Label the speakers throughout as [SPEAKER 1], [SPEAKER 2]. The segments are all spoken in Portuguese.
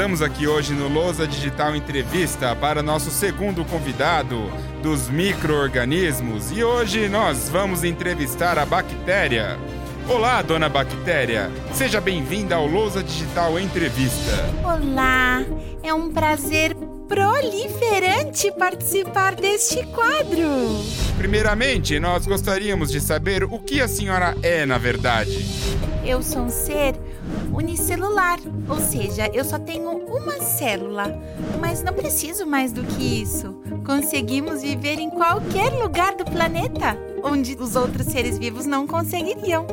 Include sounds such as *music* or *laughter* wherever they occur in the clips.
[SPEAKER 1] Estamos aqui hoje no Lousa Digital Entrevista para nosso segundo convidado dos micro-organismos e hoje nós vamos entrevistar a bactéria. Olá, dona Bactéria! Seja bem-vinda ao Lousa Digital Entrevista.
[SPEAKER 2] Olá! É um prazer proliferante participar deste quadro.
[SPEAKER 1] Primeiramente, nós gostaríamos de saber o que a senhora é, na verdade.
[SPEAKER 2] Eu sou um ser unicelular, ou seja, eu só tenho uma célula, mas não preciso mais do que isso. Conseguimos viver em qualquer lugar do planeta onde os outros seres vivos não conseguiriam.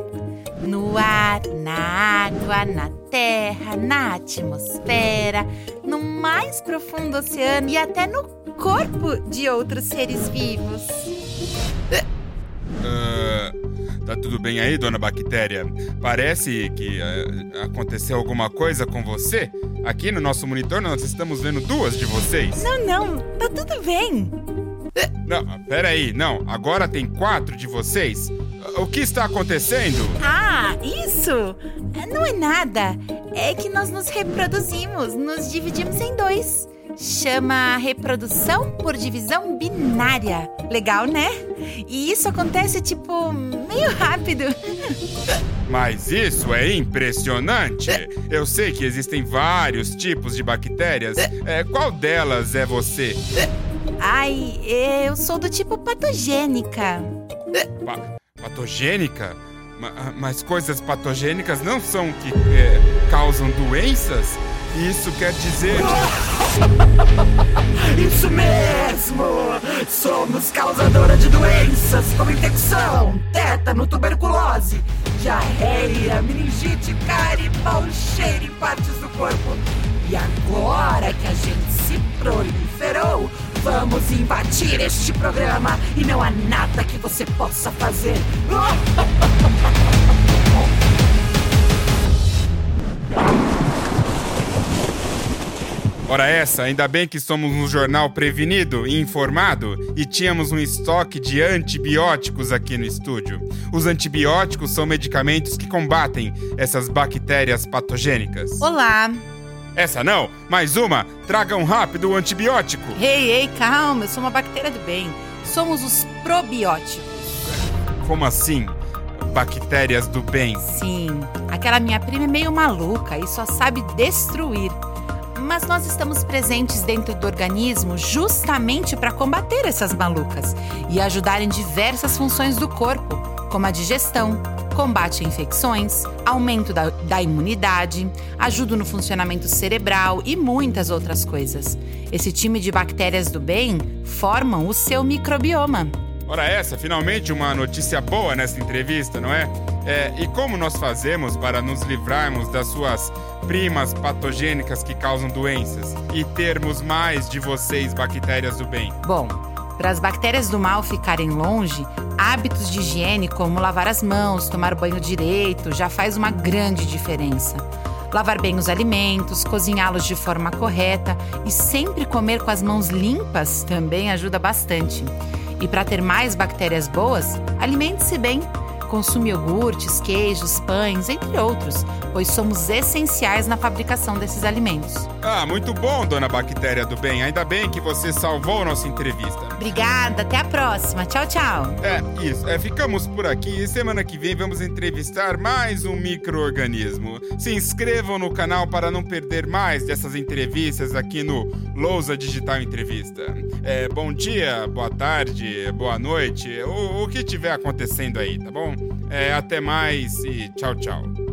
[SPEAKER 2] No ar, na água, na terra, na atmosfera, no mais profundo oceano e até no corpo de outros seres vivos.
[SPEAKER 1] Tá tudo bem aí, dona Bactéria? Parece que uh, aconteceu alguma coisa com você? Aqui no nosso monitor nós estamos vendo duas de vocês.
[SPEAKER 2] Não, não, tá tudo bem.
[SPEAKER 1] Não, peraí, não. Agora tem quatro de vocês? O que está acontecendo?
[SPEAKER 2] Ah, isso! Não é nada. É que nós nos reproduzimos, nos dividimos em dois. Chama reprodução por divisão binária. Legal, né? E isso acontece, tipo, meio rápido.
[SPEAKER 1] Mas isso é impressionante! Eu sei que existem vários tipos de bactérias. É, qual delas é você?
[SPEAKER 2] Ai, eu sou do tipo patogênica.
[SPEAKER 1] Pa patogênica? Ma mas coisas patogênicas não são que é, causam doenças? Isso quer dizer. *laughs*
[SPEAKER 3] Isso mesmo! Somos causadora de doenças como infecção, tétano, tuberculose, diarreia, meningite, cárie, cheiro em partes do corpo. E agora que a gente se proliferou, vamos invadir este programa e não há nada que você possa fazer. *laughs*
[SPEAKER 1] Ora essa, ainda bem que somos um jornal prevenido e informado e tínhamos um estoque de antibióticos aqui no estúdio. Os antibióticos são medicamentos que combatem essas bactérias patogênicas.
[SPEAKER 2] Olá!
[SPEAKER 1] Essa não, mais uma! Tragam rápido o antibiótico!
[SPEAKER 2] Ei, ei, calma, eu sou uma bactéria do bem. Somos os probióticos.
[SPEAKER 1] Como assim? Bactérias do bem?
[SPEAKER 2] Sim, aquela minha prima é meio maluca e só sabe destruir mas nós estamos presentes dentro do organismo justamente para combater essas malucas e ajudar em diversas funções do corpo, como a digestão, combate a infecções, aumento da, da imunidade, ajuda no funcionamento cerebral e muitas outras coisas. Esse time de bactérias do bem formam o seu microbioma.
[SPEAKER 1] Ora, essa, finalmente uma notícia boa nessa entrevista, não é? é? E como nós fazemos para nos livrarmos das suas primas patogênicas que causam doenças e termos mais de vocês, bactérias do bem?
[SPEAKER 2] Bom, para as bactérias do mal ficarem longe, hábitos de higiene como lavar as mãos, tomar banho direito, já faz uma grande diferença. Lavar bem os alimentos, cozinhá-los de forma correta e sempre comer com as mãos limpas também ajuda bastante. E para ter mais bactérias boas, alimente-se bem. Consuma iogurtes, queijos, pães, entre outros, pois somos essenciais na fabricação desses alimentos.
[SPEAKER 1] Ah, muito bom, dona Bactéria do Bem. Ainda bem que você salvou nossa entrevista.
[SPEAKER 2] Obrigada, até a próxima. Tchau, tchau.
[SPEAKER 1] É, isso. É, ficamos por aqui e semana que vem vamos entrevistar mais um microorganismo. Se inscrevam no canal para não perder mais dessas entrevistas aqui no Lousa Digital Entrevista. É, bom dia, boa tarde, boa noite, o, o que tiver acontecendo aí, tá bom? É, até mais e tchau, tchau.